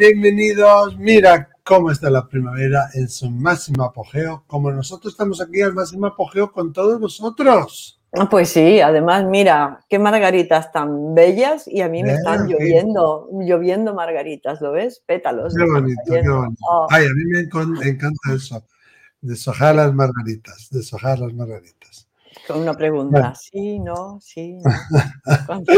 Bienvenidos. Mira cómo está la primavera en su máximo apogeo, como nosotros estamos aquí al máximo apogeo con todos vosotros. Pues sí, además, mira, qué margaritas tan bellas y a mí me están lloviendo, lloviendo margaritas, ¿lo ves? Pétalos. Qué bonito, qué bonito. Oh. Ay, a mí me encanta eso, deshojar las margaritas, deshojar las margaritas. Con una pregunta, sí, no, sí, no.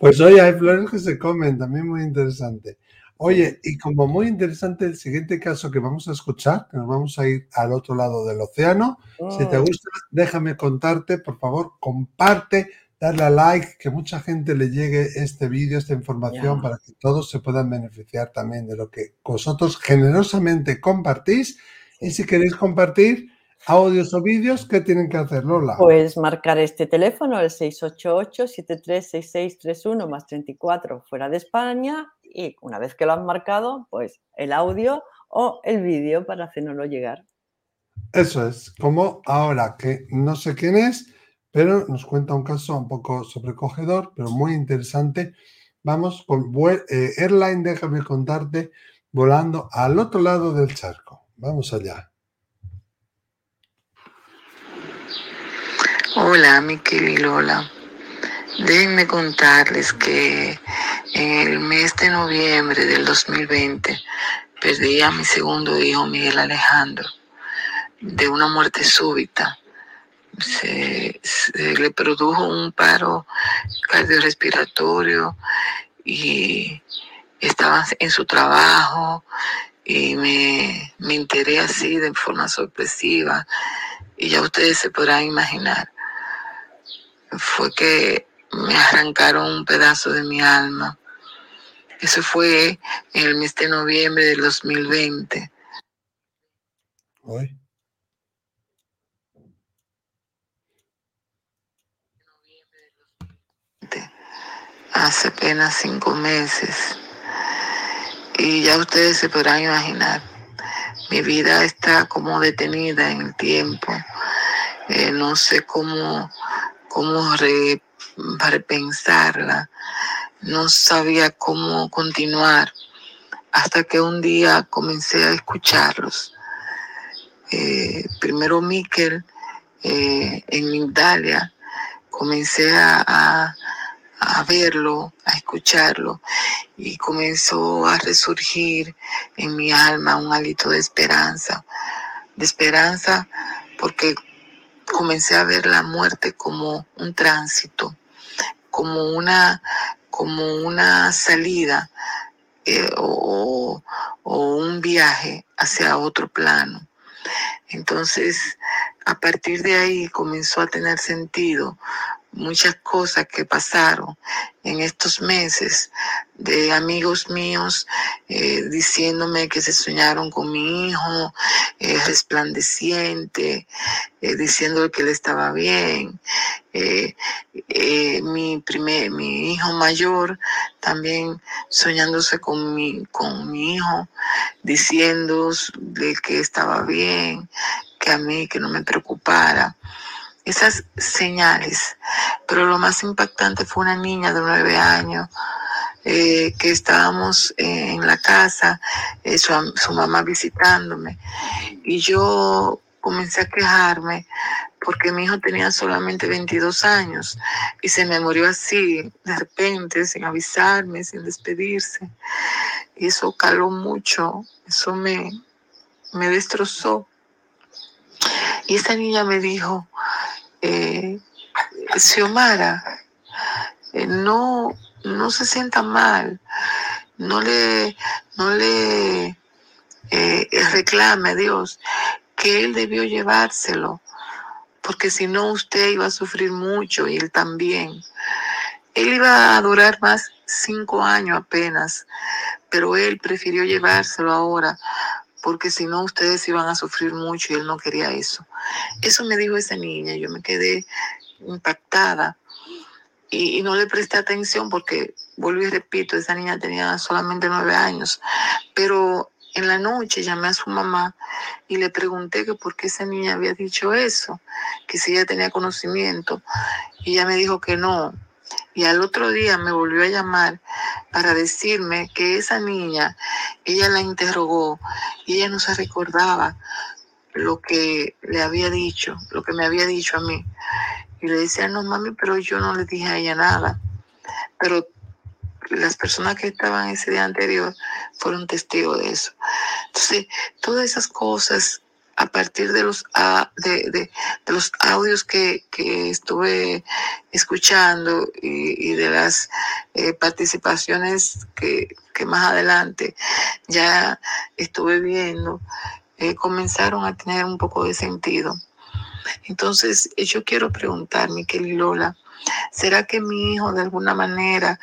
Pues oye, hay flores que se comen, también muy interesante. Oye, y como muy interesante el siguiente caso que vamos a escuchar, que nos vamos a ir al otro lado del océano. Si te mm. gusta, déjame contarte, por favor, comparte, darle a like, que mucha gente le llegue este vídeo, esta información, para que todos se puedan beneficiar también de lo que vosotros generosamente compartís. Y si queréis compartir, audios o vídeos, ¿qué tienen que hacer, Lola? Pues marcar este teléfono, el 688-736631 más 34 fuera de España y una vez que lo han marcado, pues el audio o el vídeo para hacernoslo llegar. Eso es, como ahora que no sé quién es, pero nos cuenta un caso un poco sobrecogedor, pero muy interesante. Vamos con eh, Airline, déjame contarte, volando al otro lado del charco. Vamos allá. Hola, Miquel y Lola. Déjenme contarles que en el mes de noviembre del 2020 perdí a mi segundo hijo, Miguel Alejandro, de una muerte súbita. Se, le produjo un paro cardiorrespiratorio y estaba en su trabajo y me, me enteré así de forma sorpresiva y ya ustedes se podrán imaginar fue que me arrancaron un pedazo de mi alma. Eso fue en el mes de noviembre del 2020. Hoy. Hace apenas cinco meses. Y ya ustedes se podrán imaginar, mi vida está como detenida en el tiempo. Eh, no sé cómo cómo repensarla, no sabía cómo continuar, hasta que un día comencé a escucharlos. Eh, primero Miquel eh, en Migdalia, comencé a, a verlo, a escucharlo, y comenzó a resurgir en mi alma un hálito de esperanza, de esperanza porque comencé a ver la muerte como un tránsito, como una, como una salida eh, o, o un viaje hacia otro plano. Entonces, a partir de ahí comenzó a tener sentido muchas cosas que pasaron en estos meses de amigos míos eh, diciéndome que se soñaron con mi hijo eh, resplandeciente, eh, diciendo que él estaba bien. mi, primer, mi hijo mayor también soñándose con mi, con mi hijo, diciendo que estaba bien, que a mí, que no me preocupara esas señales. Pero lo más impactante fue una niña de nueve años eh, que estábamos en la casa, eh, su, su, mamá visitándome, y yo comencé a quejarme porque mi hijo tenía solamente 22 años y se me murió así, de repente, sin avisarme, sin despedirse. Y eso caló mucho, eso me, me destrozó. Y esa niña me dijo, eh, Xiomara, eh, no, no se sienta mal, no le, no le eh, reclame a Dios que Él debió llevárselo, porque si no usted iba a sufrir mucho y Él también. Él iba a durar más cinco años apenas, pero Él prefirió llevárselo ahora porque si no ustedes iban a sufrir mucho y él no quería eso. Eso me dijo esa niña, yo me quedé impactada y, no le presté atención porque, vuelvo y repito, esa niña tenía solamente nueve años, pero en la noche llamé a su mamá y le pregunté que por qué esa niña había dicho eso, que si ella tenía conocimiento, y ella me dijo que no. Y al otro día me volvió a llamar para decirme que esa niña, ella la interrogó y ella no se recordaba lo que le había dicho, lo que me había dicho a mí. Y le decía, no mami, pero yo no le dije a ella nada. Pero las personas que estaban ese día anterior fueron testigos de eso. Entonces, todas esas cosas a partir de los, de, los audios que, que, estuve escuchando y, de las eh, participaciones que, que, más adelante ya estuve viendo, eh, comenzaron a tener un poco de sentido. Entonces, yo quiero preguntar, Miquel y Lola, ¿será que mi hijo de alguna manera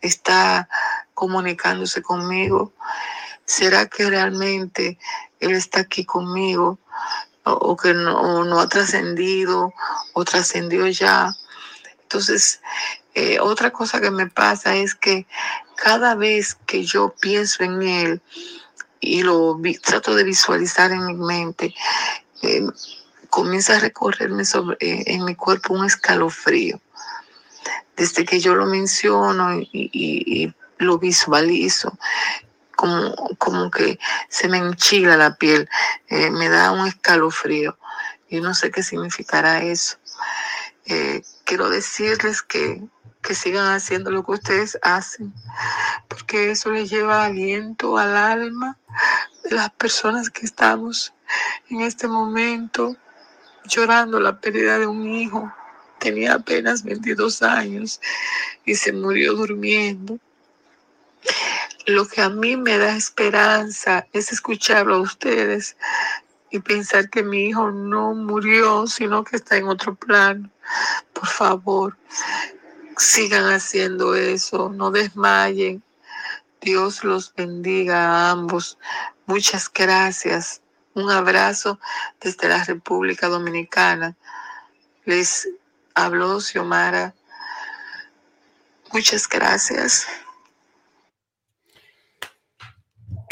está comunicándose conmigo? ¿Será que realmente Él está aquí conmigo? O, que no, ha trascendido o trascendió ya. Entonces, eh, otra cosa que me pasa es que cada vez que yo pienso en Él y lo trato de visualizar en mi mente, eh, comienza a recorrerme sobre, eh, en mi cuerpo un escalofrío. Desde que yo lo menciono y, lo visualizo, como, como, que se me enchila la piel, eh, me da un escalofrío. y no sé qué significará eso. Eh, quiero decirles que, que sigan haciendo lo que ustedes hacen, porque eso les lleva aliento al alma de las personas que estamos en este momento llorando la pérdida de un hijo. Tenía apenas 22 años y se murió durmiendo. Lo que a mí me da esperanza es escucharlo a ustedes y pensar que mi hijo no murió, sino que está en otro plano. Por favor, sigan haciendo eso, no desmayen. Dios los bendiga a ambos. Muchas gracias. Un abrazo desde la República Dominicana. Les habló Xiomara. Muchas gracias.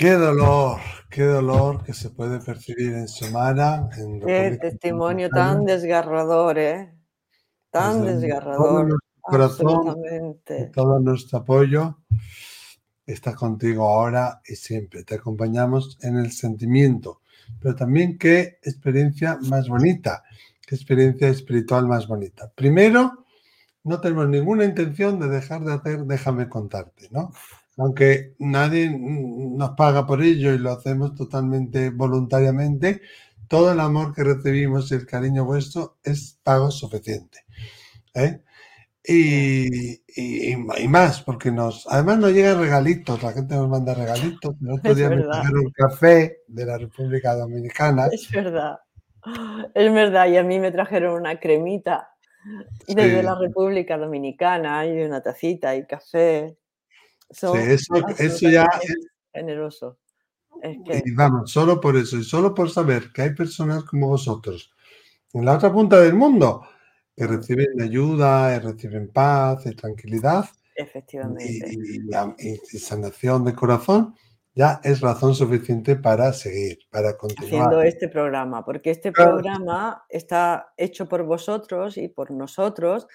Qué dolor, qué dolor que se puede percibir en Xiomara. En qué testimonio tan desgarrador, ¿eh? Tan desgarrador. Todo corazón, todo nuestro apoyo está contigo ahora y siempre. Te acompañamos en el sentimiento pero también qué experiencia más bonita, qué experiencia espiritual más bonita. Primero, no tenemos ninguna intención de dejar de hacer, déjame contarte, ¿no? Aunque nadie nos paga por ello y lo hacemos totalmente voluntariamente, todo el amor que recibimos y el cariño vuestro es pago suficiente. ¿eh? Y, y, más, porque nos, además nos llegan regalitos, la gente nos manda regalitos. El otro día me trajeron un café de la República Dominicana. Es verdad, es verdad, y a mí me trajeron una cremita desde la República Dominicana, y una tacita y café. Sí, eso, eso ya es generoso. Y vamos, solo por eso, y solo por saber que hay personas como vosotros en la otra punta del mundo que reciben ayuda, reciben paz, y tranquilidad. Efectivamente. Y, sanación de corazón, ya es razón suficiente para seguir, para continuar. Haciendo este programa, porque este programa está hecho por vosotros y por nosotros,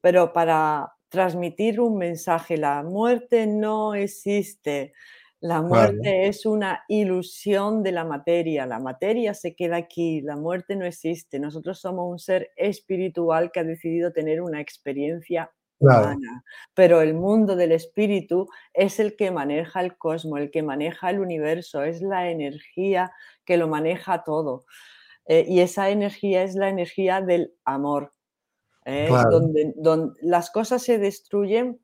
pero para transmitir un mensaje. La muerte no existe. La muerte es una ilusión de la materia. La materia se queda aquí, la muerte no existe. Nosotros somos un ser espiritual que ha decidido tener una experiencia humana. Pero el mundo del espíritu es el que maneja el cosmos, el que maneja el universo, es la energía que lo maneja todo. Eh, y esa energía es la energía del amor, ¿eh? donde, donde las cosas se destruyen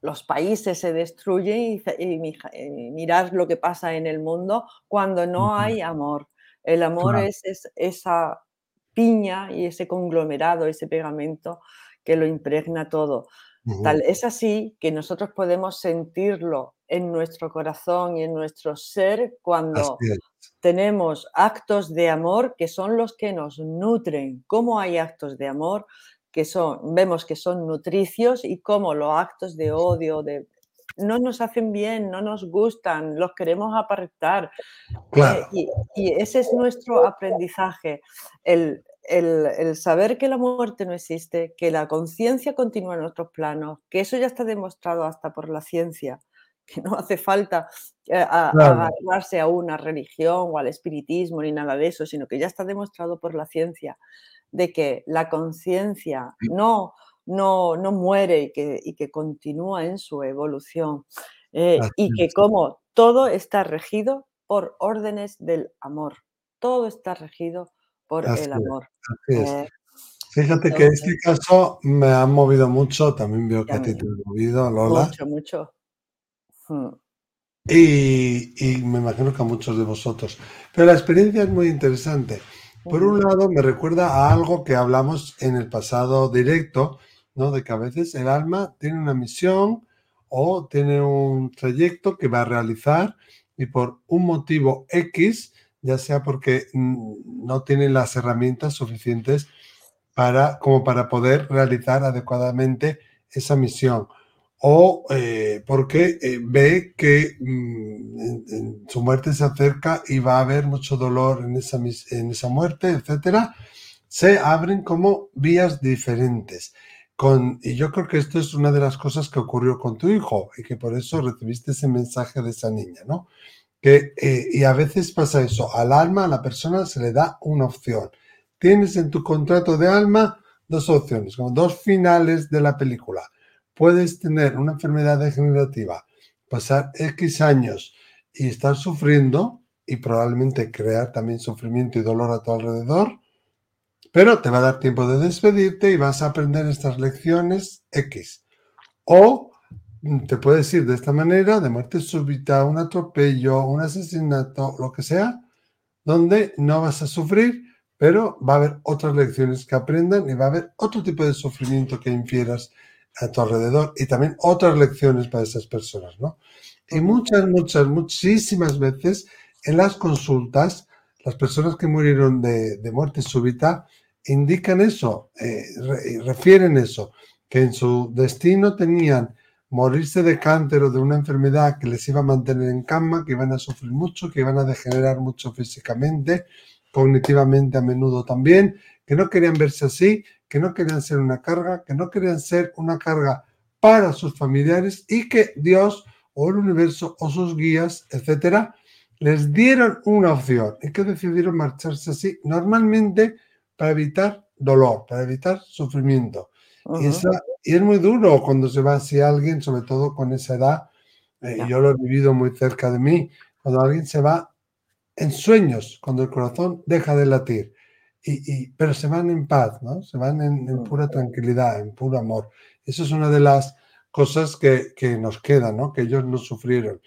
los países se destruyen y, mirar lo que pasa en el mundo cuando no hay amor. El amor es, esa piña y ese conglomerado, ese pegamento que lo impregna todo. Tal, es así que nosotros podemos sentirlo en nuestro corazón y en nuestro ser cuando tenemos actos de amor que son los que nos nutren. ¿Cómo hay actos de amor? que son, vemos que son nutricios y cómo los actos de odio, de, no nos hacen bien, no nos gustan, los queremos apartar. Eh, y, ese es nuestro aprendizaje, el, el, saber que la muerte no existe, que la conciencia continúa en otros planos, que eso ya está demostrado hasta por la ciencia, que no hace falta eh, agarrarse a una religión o al espiritismo ni nada de eso, sino que ya está demostrado por la ciencia de que la conciencia no, no, no muere y que, y que continúa en su evolución eh, y que como todo está regido por órdenes del amor, todo está regido por el amor. Eh, Fíjate que este caso me ha movido mucho, también veo que a ti te ha movido, Lola. Mucho, mucho. Hmm. Y, me imagino que a muchos de vosotros. Pero la experiencia es muy interesante. Por un lado, me recuerda a algo que hablamos en el pasado directo, ¿no? De que a veces el alma tiene una misión o tiene un trayecto que va a realizar y por un motivo X, ya sea porque no tiene las herramientas suficientes para, como para poder realizar adecuadamente esa misión o eh, porque eh, ve que mm, su muerte se acerca y va a haber mucho dolor en esa, en esa muerte, etcétera, se abren como vías diferentes. Y yo creo que esto es una de las cosas que ocurrió con tu hijo y que por eso recibiste ese mensaje de esa niña, ¿no? Que, eh, y a veces pasa eso, al alma, a la persona se le da una opción. Tienes en tu contrato de alma dos opciones, como dos finales de la película puedes tener una enfermedad degenerativa, pasar X años y estar sufriendo y probablemente crear también sufrimiento y dolor a tu alrededor, pero te va a dar tiempo de despedirte y vas a aprender estas lecciones X. O te puedes ir de esta manera, de muerte súbita, un atropello, un asesinato, lo que sea, donde no vas a sufrir, pero va a haber otras lecciones que aprendan y va a haber otro tipo de sufrimiento que infieras a tu alrededor y también otras lecciones para esas personas, ¿no? Y muchas, muchas, muchísimas veces en las consultas, las personas que murieron de, muerte súbita indican eso, eh, refieren eso, que en su destino tenían morirse de cáncer o de una enfermedad que les iba a mantener en cama, que iban a sufrir mucho, que iban a degenerar mucho físicamente, cognitivamente a menudo también, que no querían verse así que no querían ser una carga, que no querían ser una carga para sus familiares y que Dios o el universo o sus guías, etcétera, les dieron una opción. Y que decidieron marcharse así, normalmente para evitar dolor, para evitar sufrimiento. y, y, es muy duro cuando se va así alguien, sobre todo con esa edad, eh, yo lo he vivido muy cerca de mí, cuando alguien se va en sueños, cuando el corazón deja de latir y, pero se van en paz, ¿no? Se van en, mm. pura tranquilidad, en puro amor. Eso es una de las cosas que, que, nos quedan, ¿no? Que ellos no sufrieron.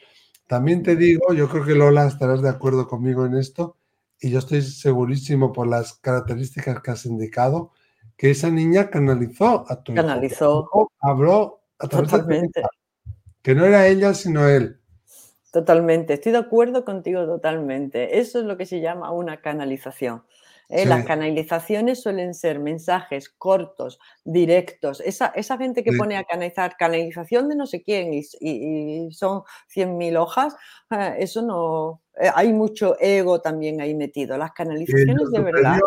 También te digo, yo creo que Lola estarás de acuerdo conmigo en esto, y yo estoy segurísimo por las características que has indicado, que esa niña canalizó a tu canalizó. Habló a través Totalmente. que no era ella, sino él. Totalmente, estoy de acuerdo contigo totalmente. Eso es lo que se llama una canalización. ¿Eh? Las canalizaciones suelen ser mensajes cortos, directos. Esa, esa gente que pone a canalizar canalización de no sé quién y, y, son 100.000 hojas, eh, eso no... Eh, hay mucho ego también ahí metido. Las canalizaciones de verdad...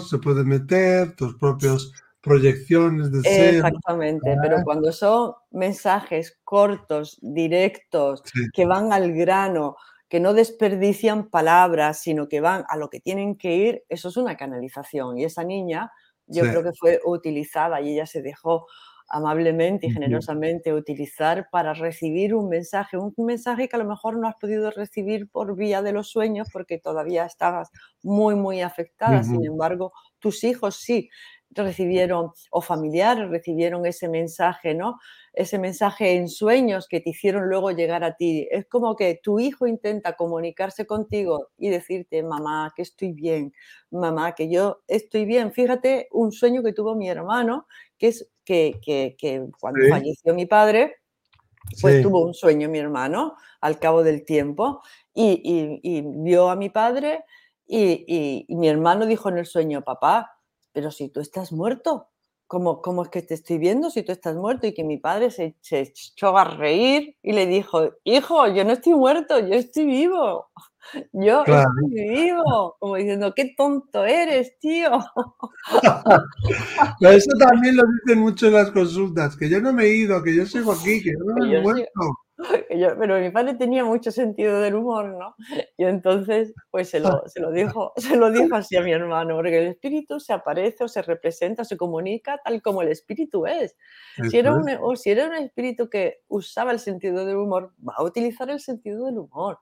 Se puede meter tus propios proyecciones de ser. Exactamente, pero cuando son mensajes cortos, directos, que van al grano, que no desperdician palabras, sino que van a lo que tienen que ir, eso es una canalización. Y esa niña, yo creo que fue utilizada y ella se dejó amablemente y generosamente utilizar para recibir un mensaje, un mensaje que a lo mejor no has podido recibir por vía de los sueños porque todavía estabas muy, muy afectada. Sin embargo, tus hijos sí recibieron, o familiares recibieron ese mensaje, ¿no? Ese mensaje en sueños que te hicieron luego llegar a ti. Es como que tu hijo intenta comunicarse contigo y decirte, mamá, que estoy bien, mamá, que yo estoy bien. Fíjate un sueño que tuvo mi hermano, que es que, cuando falleció mi padre, pues tuvo un sueño mi hermano al cabo del tiempo y, vio a mi padre y, y mi hermano dijo en el sueño, papá, pero si tú estás muerto, ¿cómo, cómo es que te estoy viendo si tú estás muerto? Y que mi padre se, echó a reír y le dijo, hijo, yo no estoy muerto, yo estoy vivo. Yo estoy vivo, como diciendo, qué tonto eres, tío. eso también lo dicen mucho en las consultas, que yo no me he ido, que yo sigo aquí, que yo no me he muerto. pero mi padre tenía mucho sentido del humor, ¿no? Y entonces, pues se lo, se lo, dijo, se lo dijo así a mi hermano, porque el espíritu se aparece o se representa, se comunica tal como el espíritu es. Si era, un, o si era un espíritu que usaba el sentido del humor, va a utilizar el sentido del humor.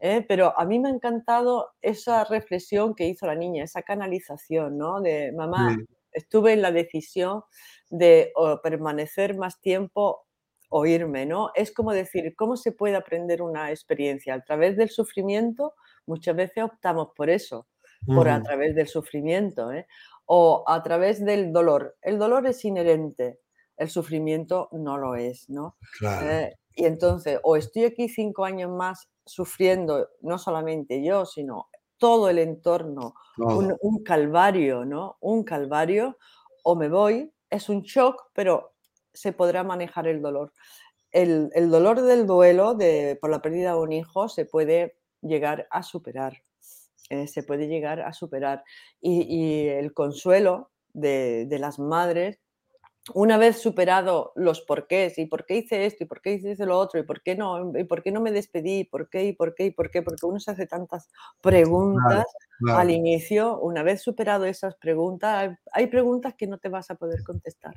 ¿eh? Pero a mí me ha encantado esa reflexión que hizo la niña, esa canalización, ¿no? De mamá, estuve en la decisión de permanecer más tiempo o irme, ¿no? Es como decir, ¿cómo se puede aprender una experiencia? A través del sufrimiento, muchas veces optamos por eso, por a través del sufrimiento, ¿eh? o a través del dolor. El dolor es inherente, el sufrimiento no lo es, ¿no? Eh, y entonces, o estoy aquí cinco años más sufriendo, no solamente yo, sino todo el entorno, un, calvario, ¿no? Un calvario, o me voy, es un shock, pero se podrá manejar el dolor. El, dolor del duelo de, por la pérdida de un hijo se puede llegar a superar. Eh, se puede llegar a superar. Y, el consuelo de, de, las madres una vez superado los porqués y por qué hice esto y por qué hice lo otro y por qué no y por qué no me despedí, y por qué y por qué y por qué, porque uno se hace tantas preguntas al inicio, una vez superado esas preguntas, hay preguntas que no te vas a poder contestar.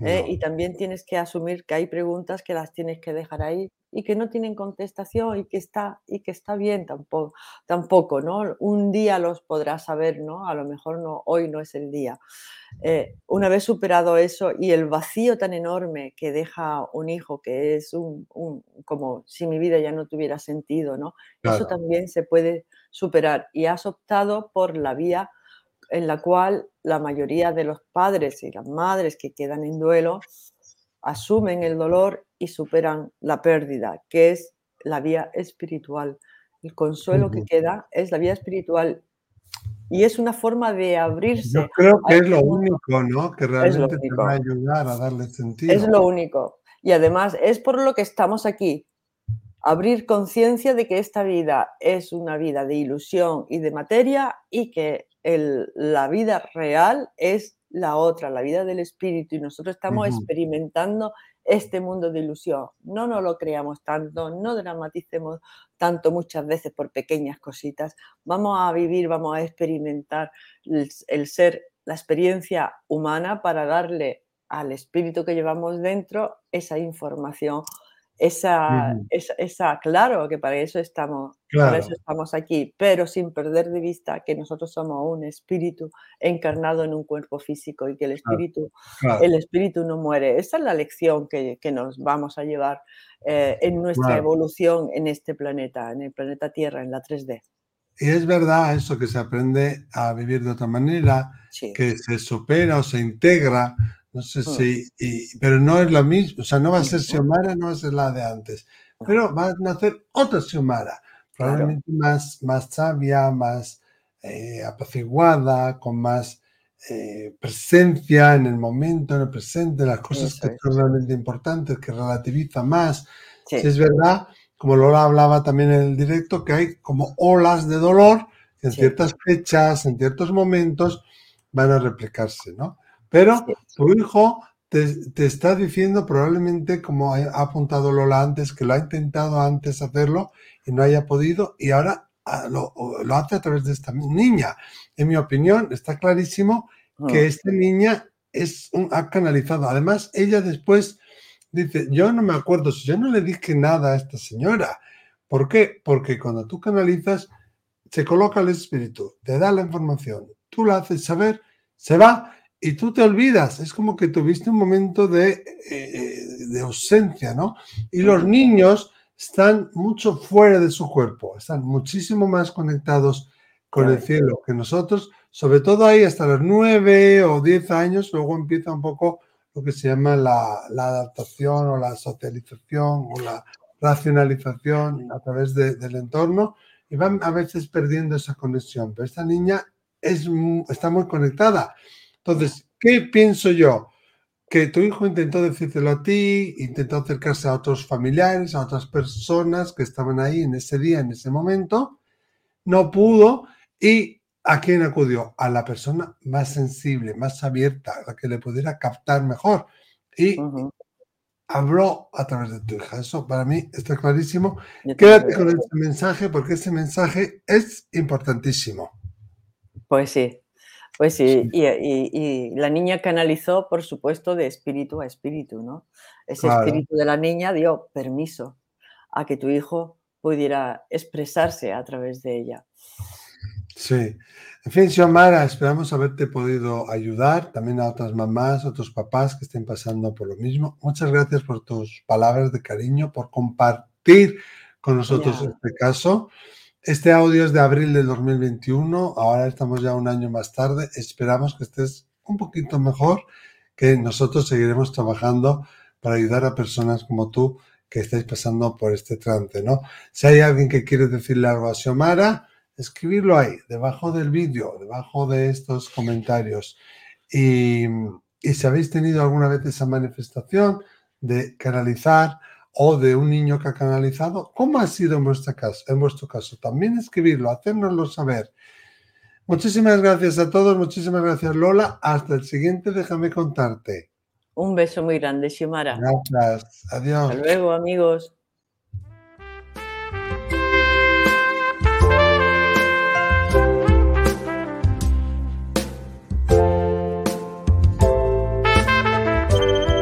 ¿Eh? Y también tienes que asumir que hay preguntas que las tienes que dejar ahí y que no tienen contestación y que está, y que está bien tampoco, tampoco, ¿no? Un día los podrás saber, ¿no? A lo mejor no, hoy no es el día. Eh, una vez superado eso y el vacío tan enorme que deja un hijo, que es un, como si mi vida ya no tuviera sentido, ¿no? Eso también se puede superar y has optado por la vía en la cual la mayoría de los padres y las madres que quedan en duelo asumen el dolor y superan la pérdida, que es la vía espiritual. El consuelo que queda es la vía espiritual y es una forma de abrirse. Yo creo que es lo único, ¿no? Que realmente te va a ayudar a darle sentido. Es lo único. Y además es por lo que estamos aquí. Abrir conciencia de que esta vida es una vida de ilusión y de materia y que la vida real es la otra, la vida del espíritu, y nosotros estamos experimentando este mundo de ilusión. No nos lo creamos tanto, no dramaticemos tanto muchas veces por pequeñas cositas. Vamos a vivir, vamos a experimentar el ser, la experiencia humana para darle al espíritu que llevamos dentro esa información esa, esa, claro que para eso estamos, para eso estamos aquí, pero sin perder de vista que nosotros somos un espíritu encarnado en un cuerpo físico y que el espíritu, el espíritu no muere. Esa es la lección que, que nos vamos a llevar eh, en nuestra evolución en este planeta, en el planeta Tierra, en la 3D. Y es verdad eso que se aprende a vivir de otra manera, que se supera o se integra no sé mm. si, pero no es lo mismo, o sea, no va a ser Xiomara, no va a ser la de antes, pero va a nacer otra Xiomara, probablemente más, más sabia, más eh, apaciguada, con más eh, presencia en el momento, en el presente, las cosas que son realmente importantes, que relativiza más. Si es verdad, como Lola hablaba también en el directo, que hay como olas de dolor en ciertas fechas, en ciertos momentos, van a replicarse, ¿no? Pero tu hijo te, está diciendo probablemente, como ha apuntado Lola antes, que lo ha intentado antes hacerlo y no haya podido y ahora ah, lo, hace a través de esta niña. En mi opinión, está clarísimo que ah. esta niña es un, ha canalizado. Además, ella después dice, yo no me acuerdo, si yo no le dije nada a esta señora. ¿Por qué? Porque cuando tú canalizas, se coloca el espíritu, te da la información, tú la haces saber, se va y tú te olvidas, es como que tuviste un momento de, eh, de ausencia, ¿no? Y los niños están mucho fuera de su cuerpo, están muchísimo más conectados con el cielo que nosotros, sobre todo ahí hasta los nueve o diez años, luego empieza un poco lo que se llama la, la adaptación o la socialización o la racionalización a través del entorno y van a veces perdiendo esa conexión. Pero esta niña es, está muy conectada entonces, ¿qué pienso yo? que tu hijo intentó decírtelo a ti, intentó acercarse a otros familiares, a otras personas que estaban ahí en ese día, en ese momento, no pudo y ¿a quién acudió? A la persona más sensible, más abierta, a la que le pudiera captar mejor. Y habló a través de tu hija. Eso para mí está clarísimo. Quédate con ese mensaje porque ese mensaje es importantísimo. Pues sí, pues sí, Y, la niña canalizó, por supuesto, de espíritu a espíritu, ¿no? Ese espíritu de la niña dio permiso a que tu hijo pudiera expresarse a través de ella. Sí. En fin, Xiomara, esperamos haberte podido ayudar también a otras mamás, otros papás que estén pasando por lo mismo. Muchas gracias por tus palabras de cariño, por compartir con nosotros este caso. Este audio es de abril del 2021, ahora estamos ya un año más tarde. Esperamos que estés un poquito mejor, que nosotros seguiremos trabajando para ayudar a personas como tú que estáis pasando por este trance, ¿no? Si hay alguien que quiere decirle algo a Xiomara, escribirlo ahí, debajo del vídeo, debajo de estos comentarios. Y, si habéis tenido alguna vez esa manifestación de canalizar o de un niño que ha canalizado, ¿cómo ha sido en, vuestra caso, en vuestro caso? También escribirlo, hacérnoslo saber. Muchísimas gracias a todos, muchísimas gracias Lola. Hasta el siguiente, déjame contarte. Un beso muy grande, Xiomara. Gracias, adiós. Hasta luego, amigos.